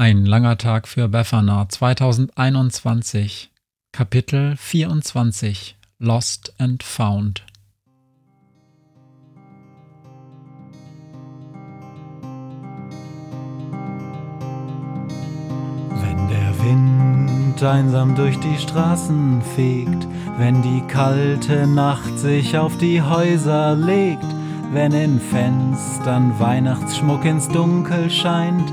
Ein langer Tag für Befana. 2021 Kapitel 24 Lost and Found. Wenn der Wind einsam durch die Straßen fegt, wenn die kalte Nacht sich auf die Häuser legt, wenn in Fenstern Weihnachtsschmuck ins Dunkel scheint,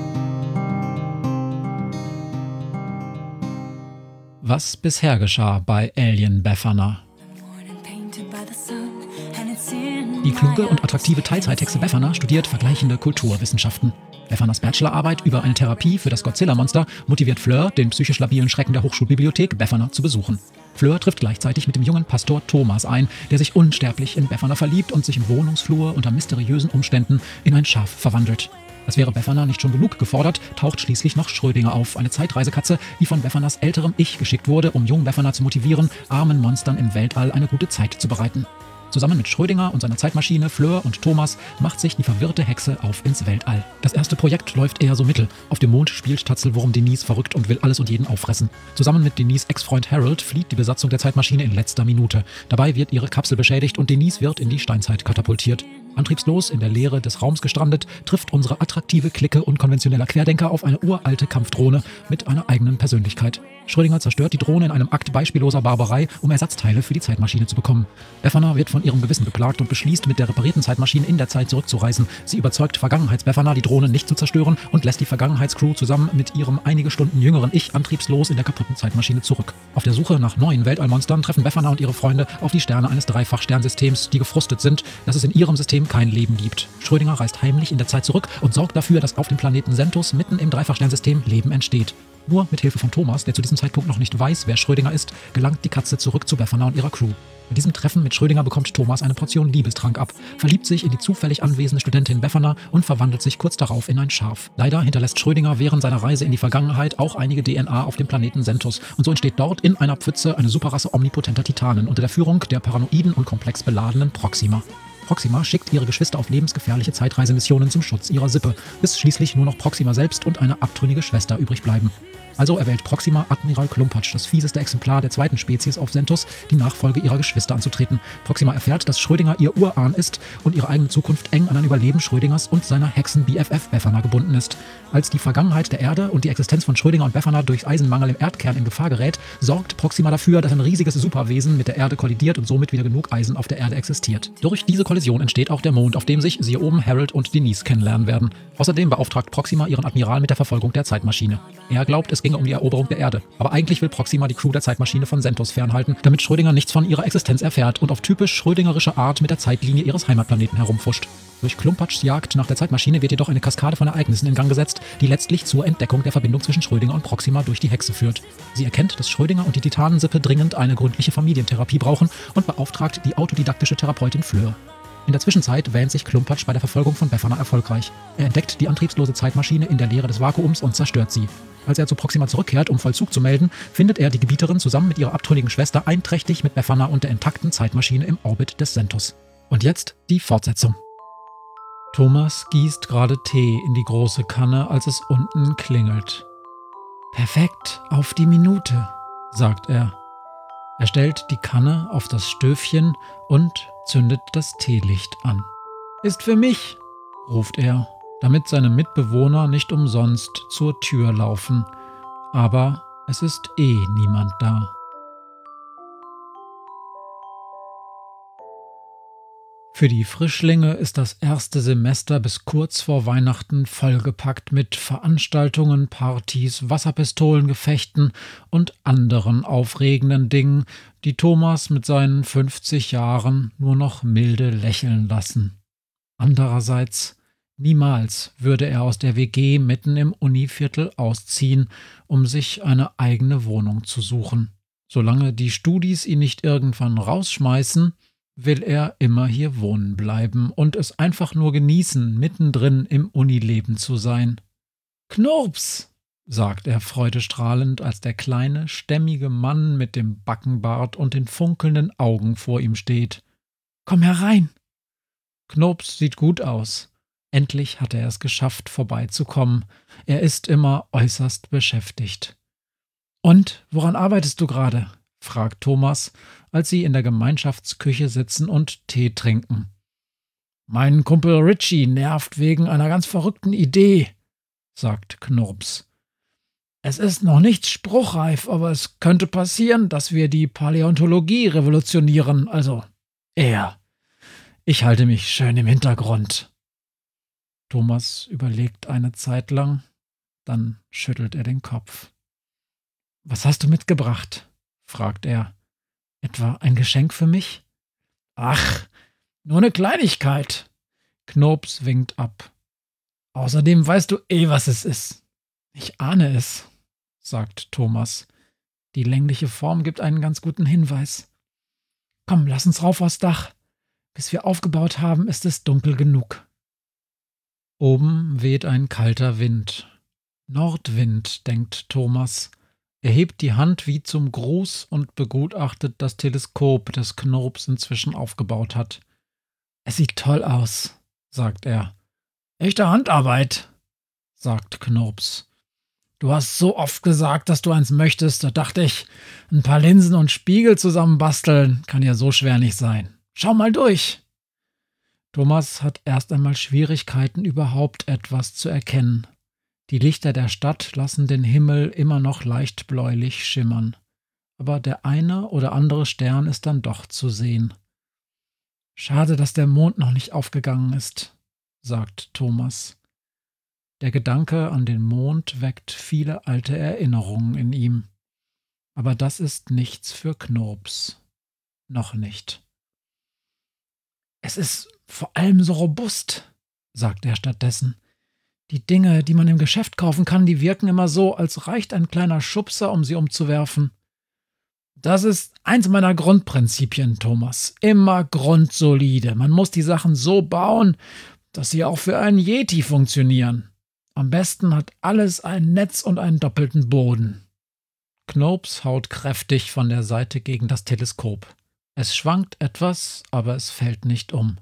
Was bisher geschah bei Alien Befana? Die kluge und attraktive Teilzeithexe Befana studiert vergleichende Kulturwissenschaften. Befanas Bachelorarbeit über eine Therapie für das Godzilla-Monster motiviert Fleur, den psychisch labilen Schrecken der Hochschulbibliothek Befana zu besuchen. Fleur trifft gleichzeitig mit dem jungen Pastor Thomas ein, der sich unsterblich in Befana verliebt und sich im Wohnungsflur unter mysteriösen Umständen in ein Schaf verwandelt. Als wäre Befana nicht schon genug gefordert, taucht schließlich noch Schrödinger auf, eine Zeitreisekatze, die von Befanas älterem Ich geschickt wurde, um jungen Befana zu motivieren, armen Monstern im Weltall eine gute Zeit zu bereiten. Zusammen mit Schrödinger und seiner Zeitmaschine, Fleur und Thomas macht sich die verwirrte Hexe auf ins Weltall. Das erste Projekt läuft eher so mittel. Auf dem Mond spielt Tatzelwurm Denise verrückt und will alles und jeden auffressen. Zusammen mit Denise Ex-Freund Harold flieht die Besatzung der Zeitmaschine in letzter Minute. Dabei wird ihre Kapsel beschädigt und Denise wird in die Steinzeit katapultiert. Antriebslos in der Leere des Raums gestrandet, trifft unsere attraktive Clique unkonventioneller Querdenker auf eine uralte Kampfdrohne mit einer eigenen Persönlichkeit. Schrödinger zerstört die Drohne in einem Akt beispielloser Barbarei, um Ersatzteile für die Zeitmaschine zu bekommen. Befana wird von ihrem Gewissen beklagt und beschließt, mit der reparierten Zeitmaschine in der Zeit zurückzureisen. Sie überzeugt Vergangenheits-Befana, die Drohne nicht zu zerstören und lässt die Vergangenheitscrew zusammen mit ihrem einige Stunden jüngeren Ich antriebslos in der kaputten Zeitmaschine zurück. Auf der Suche nach neuen Weltallmonstern treffen Befana und ihre Freunde auf die Sterne eines Dreifach-Sternsystems, die gefrustet sind, dass es in ihrem System kein Leben gibt. Schrödinger reist heimlich in der Zeit zurück und sorgt dafür, dass auf dem Planeten Sentus mitten im Dreifachsternsystem Leben entsteht. Nur mit Hilfe von Thomas, der zu diesem Zeitpunkt noch nicht weiß, wer Schrödinger ist, gelangt die Katze zurück zu Befana und ihrer Crew. Bei diesem Treffen mit Schrödinger bekommt Thomas eine Portion Liebestrank ab, verliebt sich in die zufällig anwesende Studentin Befana und verwandelt sich kurz darauf in ein Schaf. Leider hinterlässt Schrödinger während seiner Reise in die Vergangenheit auch einige DNA auf dem Planeten Sentus und so entsteht dort in einer Pfütze eine Superrasse omnipotenter Titanen unter der Führung der paranoiden und komplex beladenen Proxima. Proxima schickt ihre Geschwister auf lebensgefährliche Zeitreisemissionen zum Schutz ihrer Sippe, bis schließlich nur noch Proxima selbst und eine abtrünnige Schwester übrig bleiben. Also erwählt Proxima Admiral Klumpatsch, das fieseste Exemplar der zweiten Spezies auf Sentus, die Nachfolge ihrer Geschwister anzutreten. Proxima erfährt, dass Schrödinger ihr Urahn ist und ihre eigene Zukunft eng an ein Überleben Schrödingers und seiner Hexen-BFF Befana gebunden ist. Als die Vergangenheit der Erde und die Existenz von Schrödinger und Befana durch Eisenmangel im Erdkern in Gefahr gerät, sorgt Proxima dafür, dass ein riesiges Superwesen mit der Erde kollidiert und somit wieder genug Eisen auf der Erde existiert. Durch diese Kollision entsteht auch der Mond, auf dem sich, siehe oben, Harold und Denise kennenlernen werden. Außerdem beauftragt Proxima ihren Admiral mit der Verfolgung der Zeitmaschine. Er glaubt, es ginge um die Eroberung der Erde. Aber eigentlich will Proxima die Crew der Zeitmaschine von Sentos fernhalten, damit Schrödinger nichts von ihrer Existenz erfährt und auf typisch schrödingerische Art mit der Zeitlinie ihres Heimatplaneten herumfuscht. Durch Klumpatschs Jagd nach der Zeitmaschine wird jedoch eine Kaskade von Ereignissen in Gang gesetzt, die letztlich zur Entdeckung der Verbindung zwischen Schrödinger und Proxima durch die Hexe führt. Sie erkennt, dass Schrödinger und die Titanensippe dringend eine gründliche Familientherapie brauchen und beauftragt die autodidaktische Therapeutin Fleur. In der Zwischenzeit wähnt sich Klumpatsch bei der Verfolgung von Befana erfolgreich. Er entdeckt die antriebslose Zeitmaschine in der Leere des Vakuums und zerstört sie. Als er zu Proxima zurückkehrt, um Vollzug zu melden, findet er die Gebieterin zusammen mit ihrer abtrünnigen Schwester einträchtig mit Befana und der intakten Zeitmaschine im Orbit des Sentus. Und jetzt die Fortsetzung. Thomas gießt gerade Tee in die große Kanne, als es unten klingelt. Perfekt, auf die Minute, sagt er. Er stellt die Kanne auf das Stöfchen und zündet das Teelicht an. Ist für mich, ruft er, damit seine Mitbewohner nicht umsonst zur Tür laufen. Aber Es ist eh niemand da. Für die Frischlinge ist das erste Semester bis kurz vor Weihnachten vollgepackt mit Veranstaltungen, Partys, Wasserpistolengefechten und anderen aufregenden Dingen, die Thomas mit seinen 50 Jahren nur noch milde lächeln lassen. Andererseits, niemals würde er aus der WG mitten im Univiertel ausziehen, um sich eine eigene Wohnung zu suchen. Solange die Studis ihn nicht irgendwann rausschmeißen, will er immer hier wohnen bleiben und es einfach nur genießen, mittendrin im Unileben zu sein. Knurps, sagt er freudestrahlend, als der kleine, stämmige Mann mit dem Backenbart und den funkelnden Augen vor ihm steht. Komm herein. Knurps sieht gut aus. Endlich hat er es geschafft, vorbeizukommen. Er ist immer äußerst beschäftigt. Und woran arbeitest du gerade? Fragt Thomas, als sie in der Gemeinschaftsküche sitzen und Tee trinken. Mein Kumpel Richie nervt wegen einer ganz verrückten Idee, sagt Knurps. Es ist noch nicht spruchreif, aber es könnte passieren, dass wir die Paläontologie revolutionieren, also er. Ich halte mich schön im Hintergrund. Thomas überlegt eine Zeit lang, dann schüttelt er den Kopf. Was hast du mitgebracht? Fragt er. Etwa ein Geschenk für mich? Ach, nur eine Kleinigkeit. Knobs winkt ab. Außerdem weißt du eh, was es ist. Ich ahne es, sagt Thomas. Die längliche Form gibt einen ganz guten Hinweis. Komm, lass uns rauf aufs Dach. Bis wir aufgebaut haben, ist es dunkel genug. Oben weht ein kalter Wind. Nordwind, denkt Thomas. Er hebt die Hand wie zum Gruß und begutachtet das Teleskop, das Knurps inzwischen aufgebaut hat. Es sieht toll aus, sagt er. Echte Handarbeit, sagt Knurps. Du hast so oft gesagt, dass du eins möchtest, da dachte ich, ein paar Linsen und Spiegel zusammenbasteln kann ja so schwer nicht sein. Schau mal durch. Thomas hat erst einmal Schwierigkeiten, überhaupt etwas zu erkennen. Die Lichter der Stadt lassen den Himmel immer noch leicht bläulich schimmern, aber der eine oder andere Stern ist dann doch zu sehen. Schade, dass der Mond noch nicht aufgegangen ist, sagt Thomas. Der Gedanke an den Mond weckt viele alte Erinnerungen in ihm. Aber das ist nichts für Knurps. Noch nicht. Es ist vor allem so robust, sagt er stattdessen. Die Dinge, die man im Geschäft kaufen kann, die wirken immer so, als reicht ein kleiner Schubser, um sie umzuwerfen. Das ist eins meiner Grundprinzipien, Thomas. Immer grundsolide. Man muss die Sachen so bauen, dass sie auch für einen Yeti funktionieren. Am besten hat alles ein Netz und einen doppelten Boden. Knopes haut kräftig von der Seite gegen das Teleskop. Es schwankt etwas, aber es fällt nicht um.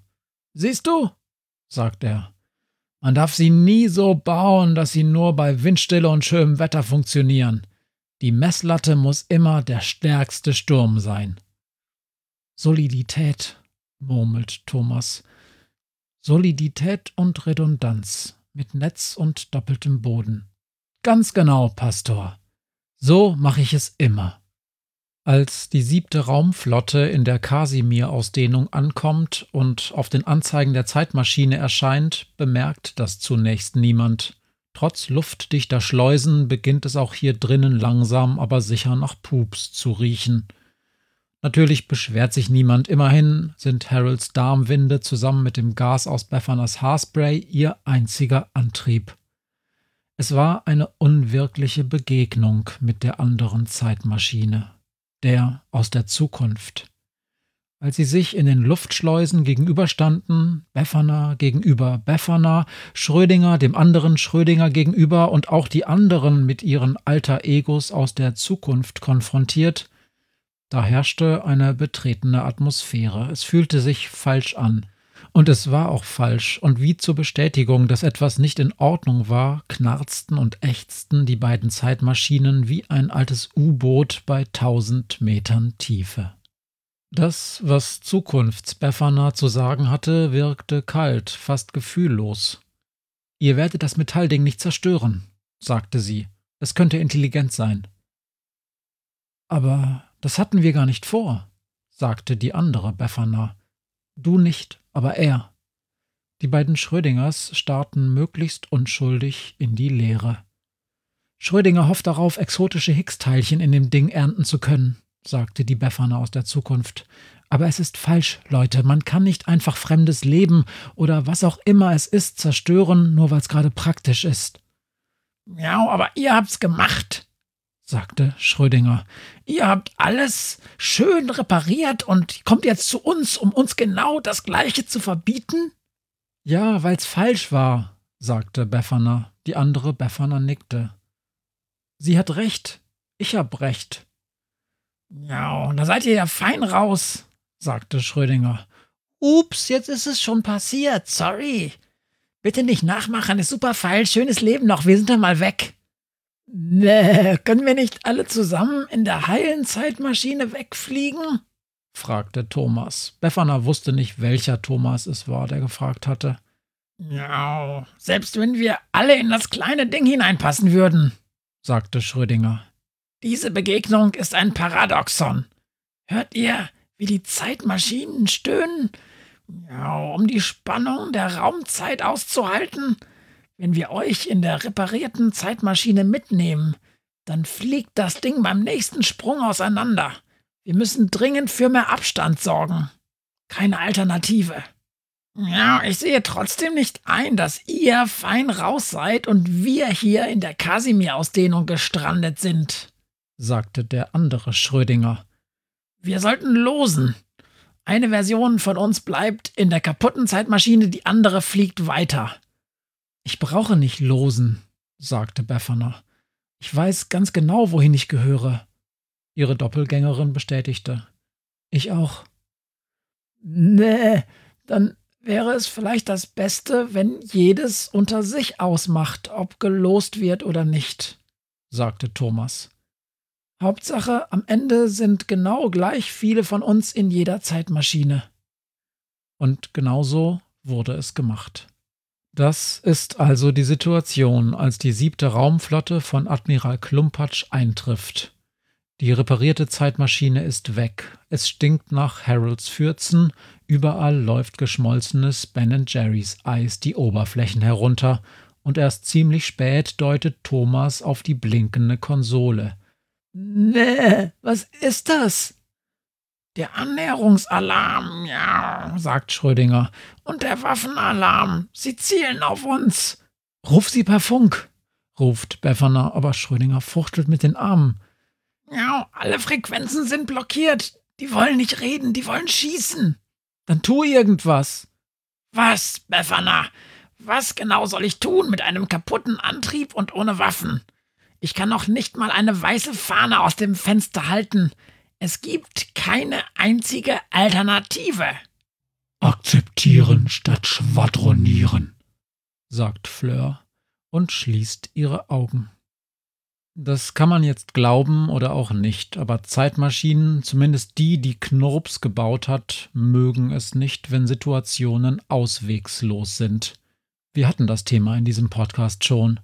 Siehst du? sagt er. Man darf sie nie so bauen, dass sie nur bei Windstille und schönem Wetter funktionieren. Die Messlatte muss immer der stärkste Sturm sein. Solidität, murmelt Thomas. Solidität und Redundanz mit Netz und doppeltem Boden. Ganz genau, Pastor. So mache ich es immer. Als die siebte Raumflotte in der Kasimir-Ausdehnung ankommt und auf den Anzeigen der Zeitmaschine erscheint, bemerkt das zunächst niemand. Trotz luftdichter Schleusen beginnt es auch hier drinnen langsam, aber sicher nach Pups zu riechen. Natürlich beschwert sich niemand, immerhin sind Harolds Darmwinde zusammen mit dem Gas aus Beffaners Haarspray ihr einziger Antrieb. Es war eine unwirkliche Begegnung mit der anderen Zeitmaschine der aus der Zukunft. Als sie sich in den Luftschleusen gegenüberstanden, Befana gegenüber Befana, Schrödinger dem anderen Schrödinger gegenüber und auch die anderen mit ihren alter Egos aus der Zukunft konfrontiert, da herrschte eine betretene Atmosphäre. Es fühlte sich falsch an. Und es war auch falsch, und wie zur Bestätigung, dass etwas nicht in Ordnung war, knarzten und ächzten die beiden Zeitmaschinen wie ein altes U-Boot bei tausend Metern Tiefe. Das, was Zukunftsbefana zu sagen hatte, wirkte kalt, fast gefühllos. Ihr werdet das Metallding nicht zerstören, sagte sie. Es könnte intelligent sein. Aber das hatten wir gar nicht vor, sagte die andere Befana. Du nicht, aber er. Die beiden Schrödingers starrten möglichst unschuldig in die Leere. Schrödinger hofft darauf, exotische Higgs-Teilchen in dem Ding ernten zu können, sagte die Befana aus der Zukunft. Aber es ist falsch, Leute. Man kann nicht einfach fremdes Leben oder was auch immer es ist zerstören, nur weil es gerade praktisch ist. Ja, aber ihr habt's gemacht, sagte Schrödinger. Ihr habt alles schön repariert und kommt jetzt zu uns, um uns genau das Gleiche zu verbieten? Ja, weil's falsch war, sagte Befana. Die andere Befana nickte. Sie hat recht. Ich hab recht. Ja, da seid ihr ja fein raus, sagte Schrödinger. Ups, jetzt ist es schon passiert. Sorry. Bitte nicht nachmachen, ist super feil. Schönes Leben noch. Wir sind dann mal weg. Nee, können wir nicht alle zusammen in der heilen Zeitmaschine wegfliegen? fragte Thomas. Befana wusste nicht, welcher Thomas es war, der gefragt hatte. Ja, selbst wenn wir alle in das kleine Ding hineinpassen würden, sagte Schrödinger. Diese Begegnung ist ein Paradoxon. Hört ihr, wie die Zeitmaschinen stöhnen? Ja, um die Spannung der Raumzeit auszuhalten? Wenn wir euch in der reparierten Zeitmaschine mitnehmen, dann fliegt das Ding beim nächsten Sprung auseinander. Wir müssen dringend für mehr Abstand sorgen. Keine Alternative. Ja, ich sehe trotzdem nicht ein, dass ihr fein raus seid und wir hier in der Kasimir-Ausdehnung gestrandet sind, sagte der andere Schrödinger. Wir sollten losen. Eine Version von uns bleibt in der kaputten Zeitmaschine, die andere fliegt weiter. Ich brauche nicht losen, sagte Befana. Ich weiß ganz genau, wohin ich gehöre. Ihre Doppelgängerin bestätigte. Ich auch. Nee, dann wäre es vielleicht das Beste, wenn jedes unter sich ausmacht, ob gelost wird oder nicht, sagte Thomas. Hauptsache, am Ende sind genau gleich viele von uns in jeder Zeitmaschine. Und genauso wurde es gemacht. Das ist also die Situation, als die siebte Raumflotte von Admiral Klumpatsch eintrifft. Die reparierte Zeitmaschine ist weg. Es stinkt nach Harolds Fürzen. Überall läuft geschmolzenes Ben Jerry's Eis die Oberflächen herunter. Und erst ziemlich spät deutet Thomas auf die blinkende Konsole. Nee, was ist das? Der Annäherungsalarm, ja, sagt Schrödinger. Und der Waffenalarm. Sie zielen auf uns. Ruf sie per Funk, ruft Befferner, aber Schrödinger fuchtelt mit den Armen. Ja, alle Frequenzen sind blockiert. Die wollen nicht reden, die wollen schießen. Dann tu irgendwas. Was, Befana? Was genau soll ich tun mit einem kaputten Antrieb und ohne Waffen? Ich kann noch nicht mal eine weiße Fahne aus dem Fenster halten. Es gibt keine einzige Alternative. Akzeptieren statt schwadronieren, sagt Fleur und schließt ihre Augen. Das kann man jetzt glauben oder auch nicht, aber Zeitmaschinen, zumindest die, die Knurps gebaut hat, mögen es nicht, wenn Situationen auswegslos sind. Wir hatten das Thema in diesem Podcast schon.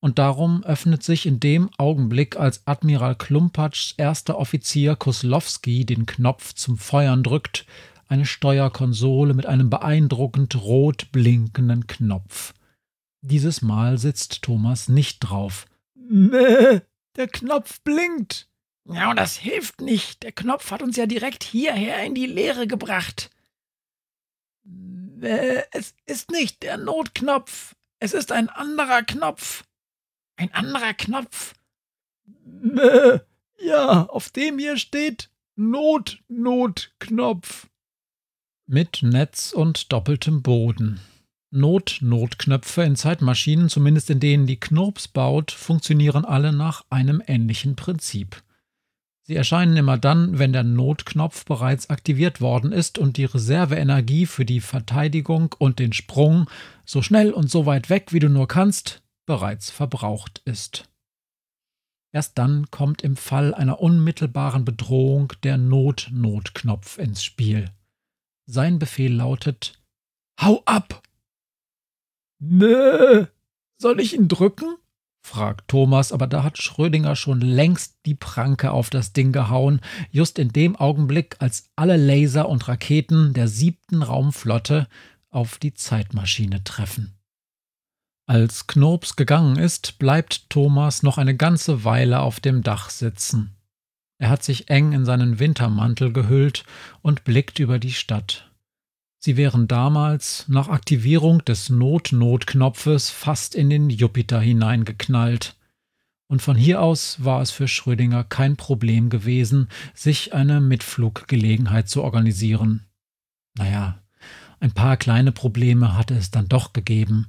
Und darum öffnet sich in dem Augenblick, als Admiral Klumpatschs erster Offizier Koslowski den Knopf zum Feuern drückt, eine Steuerkonsole mit einem beeindruckend rot blinkenden Knopf. Dieses Mal sitzt Thomas nicht drauf. Nee, der Knopf blinkt. Ja, und das hilft nicht. Der Knopf hat uns ja direkt hierher in die Leere gebracht. Nee, es ist nicht der Notknopf. Es ist ein anderer Knopf. Ein anderer Knopf. Nee, ja, auf dem hier steht Not-Not-Knopf. Mit Netz und doppeltem Boden. Not-Notknöpfe in Zeitmaschinen, zumindest in denen die Knurps baut, funktionieren alle nach einem ähnlichen Prinzip. Sie erscheinen immer dann, wenn der Notknopf bereits aktiviert worden ist und die Reserveenergie für die Verteidigung und den Sprung so schnell und so weit weg, wie du nur kannst, bereits verbraucht ist. Erst dann kommt im Fall einer unmittelbaren Bedrohung der Not-Notknopf ins Spiel. Sein Befehl lautet Hau ab! Nö. Soll ich ihn drücken? fragt Thomas, aber da hat Schrödinger schon längst die Pranke auf das Ding gehauen, just in dem Augenblick, als alle Laser und Raketen der siebten Raumflotte auf die Zeitmaschine treffen. Als Knobs gegangen ist, bleibt Thomas noch eine ganze Weile auf dem Dach sitzen. Er hat sich eng in seinen Wintermantel gehüllt und blickt über die Stadt. Sie wären damals nach Aktivierung des Not-Not-Knopfes fast in den Jupiter hineingeknallt. Und von hier aus war es für Schrödinger kein Problem gewesen, sich eine Mitfluggelegenheit zu organisieren. Naja, ein paar kleine Probleme hatte es dann doch gegeben.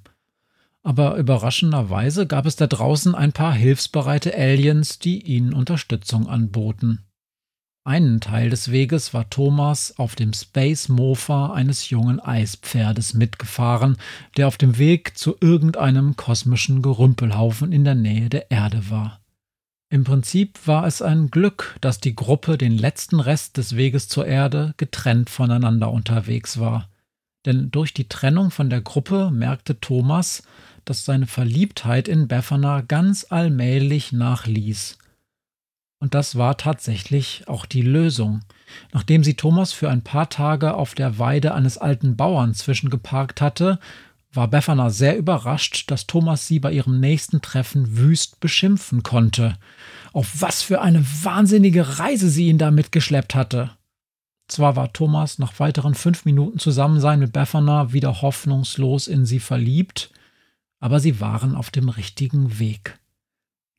Aber überraschenderweise gab es da draußen ein paar hilfsbereite Aliens, die ihnen Unterstützung anboten. Einen Teil des Weges war Thomas auf dem Space Mofa eines jungen Eispferdes mitgefahren, der auf dem Weg zu irgendeinem kosmischen Gerümpelhaufen in der Nähe der Erde war. Im Prinzip war es ein Glück, dass die Gruppe den letzten Rest des Weges zur Erde getrennt voneinander unterwegs war. Denn durch die Trennung von der Gruppe merkte Thomas, dass seine Verliebtheit in Befana ganz allmählich nachließ. Und das war tatsächlich auch die Lösung. Nachdem sie Thomas für ein paar Tage auf der Weide eines alten Bauern zwischengeparkt hatte, war Befana sehr überrascht, dass Thomas sie bei ihrem nächsten Treffen wüst beschimpfen konnte. Auf was für eine wahnsinnige Reise sie ihn da mitgeschleppt hatte. Zwar war Thomas nach weiteren fünf Minuten Zusammensein mit Befana wieder hoffnungslos in sie verliebt, aber sie waren auf dem richtigen Weg.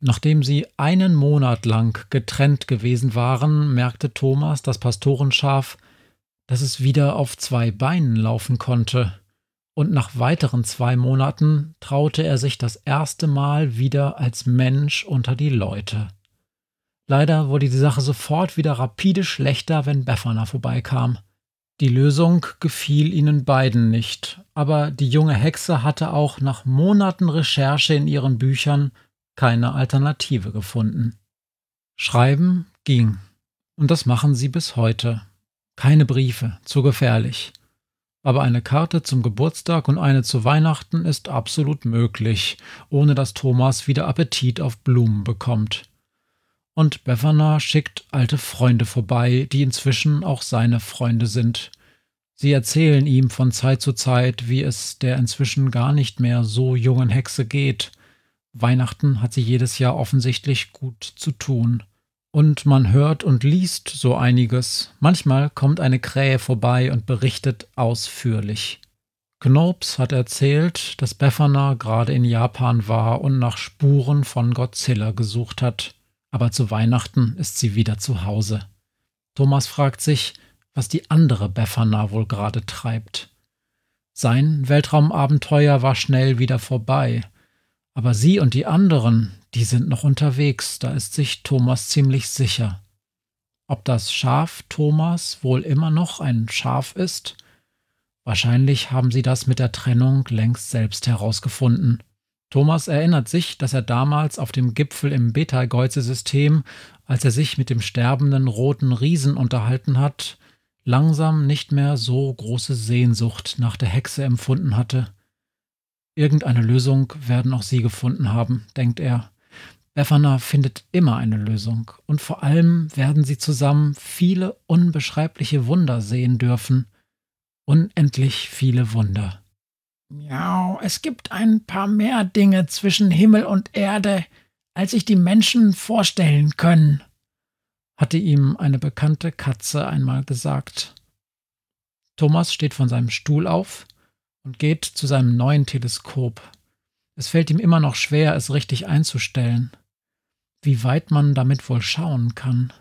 Nachdem sie einen Monat lang getrennt gewesen waren, merkte Thomas, das Pastorenschaf, dass es wieder auf zwei Beinen laufen konnte, und nach weiteren zwei Monaten traute er sich das erste Mal wieder als Mensch unter die Leute. Leider wurde die Sache sofort wieder rapide schlechter, wenn Befana vorbeikam. Die Lösung gefiel ihnen beiden nicht, aber die junge Hexe hatte auch nach Monaten Recherche in ihren Büchern keine Alternative gefunden. Schreiben ging. Und das machen sie bis heute. Keine Briefe, zu gefährlich. Aber eine Karte zum Geburtstag und eine zu Weihnachten ist absolut möglich, ohne dass Thomas wieder Appetit auf Blumen bekommt. Und Befana schickt alte Freunde vorbei, die inzwischen auch seine Freunde sind. Sie erzählen ihm von Zeit zu Zeit, wie es der inzwischen gar nicht mehr so jungen Hexe geht, Weihnachten hat sie jedes Jahr offensichtlich gut zu tun. Und man hört und liest so einiges. Manchmal kommt eine Krähe vorbei und berichtet ausführlich. Knopes hat erzählt, dass Befana gerade in Japan war und nach Spuren von Godzilla gesucht hat. Aber zu Weihnachten ist sie wieder zu Hause. Thomas fragt sich, was die andere Befana wohl gerade treibt. Sein Weltraumabenteuer war schnell wieder vorbei. Aber sie und die anderen, die sind noch unterwegs, da ist sich Thomas ziemlich sicher. Ob das Schaf Thomas wohl immer noch ein Schaf ist? Wahrscheinlich haben sie das mit der Trennung längst selbst herausgefunden. Thomas erinnert sich, dass er damals auf dem Gipfel im Betelgeuse-System, als er sich mit dem sterbenden roten Riesen unterhalten hat, langsam nicht mehr so große Sehnsucht nach der Hexe empfunden hatte. Irgendeine Lösung werden auch sie gefunden haben, denkt er. Befana findet immer eine Lösung und vor allem werden sie zusammen viele unbeschreibliche Wunder sehen dürfen. Unendlich viele Wunder. Ja, es gibt ein paar mehr Dinge zwischen Himmel und Erde, als sich die Menschen vorstellen können, hatte ihm eine bekannte Katze einmal gesagt. Thomas steht von seinem Stuhl auf, und geht zu seinem neuen Teleskop. Es fällt ihm immer noch schwer, es richtig einzustellen. Wie weit man damit wohl schauen kann.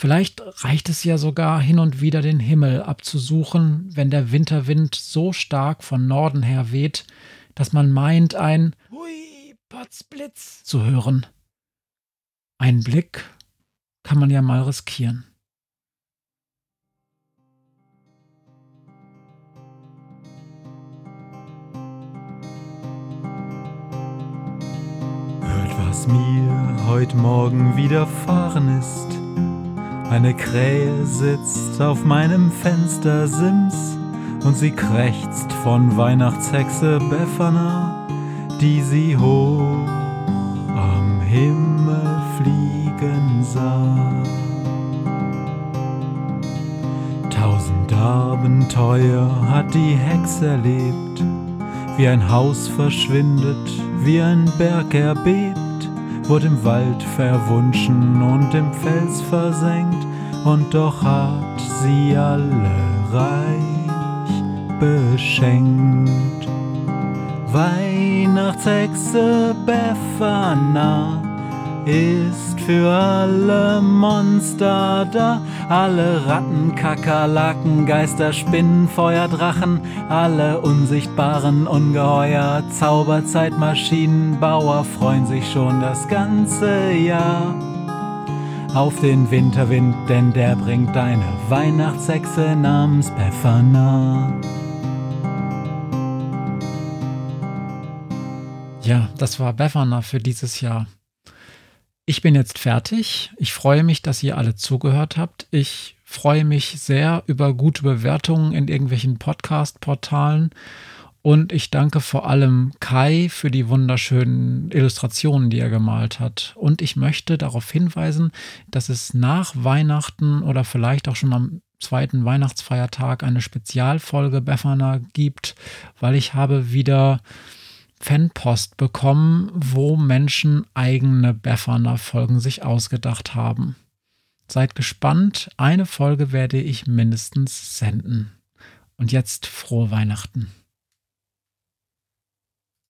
Vielleicht reicht es ja sogar hin und wieder den Himmel abzusuchen, wenn der Winterwind so stark von Norden her weht, dass man meint, ein Hui, Potzblitz zu hören. Ein Blick kann man ja mal riskieren. was mir heut Morgen widerfahren ist. Eine Krähe sitzt auf meinem Fenstersims und sie krächzt von Weihnachtshexe Befana, die sie hoch Himmel fliegen sah. Tausend Abenteuer hat die Hex erlebt, wie ein Haus verschwindet, wie ein Berg erbebt, wurde im Wald verwunschen und im Fels versenkt, und doch hat sie alle reich beschenkt. Weihnachtshexe Befana ist für alle Monster da. Alle Ratten, Kakerlaken, Geister, Spinnen, Feuerdrachen, alle unsichtbaren Ungeheuer, Zauberzeitmaschinenbauer freuen sich schon das ganze Jahr auf den Winterwind, denn der bringt eine Weihnachtshexe namens Befana. Ja, das war Befana für dieses Jahr. Ich bin jetzt fertig. Ich freue mich, dass ihr alle zugehört habt. Ich freue mich sehr über gute Bewertungen in irgendwelchen Podcast-Portalen. Und ich danke vor allem Kai für die wunderschönen Illustrationen, die er gemalt hat. Und ich möchte darauf hinweisen, dass es nach Weihnachten oder vielleicht auch schon am zweiten Weihnachtsfeiertag eine Spezialfolge Befana gibt, weil ich habe wieder Fanpost bekommen, wo Menschen eigene Befana-Folgen sich ausgedacht haben. Seid gespannt, eine Folge werde ich mindestens senden. Und jetzt frohe Weihnachten.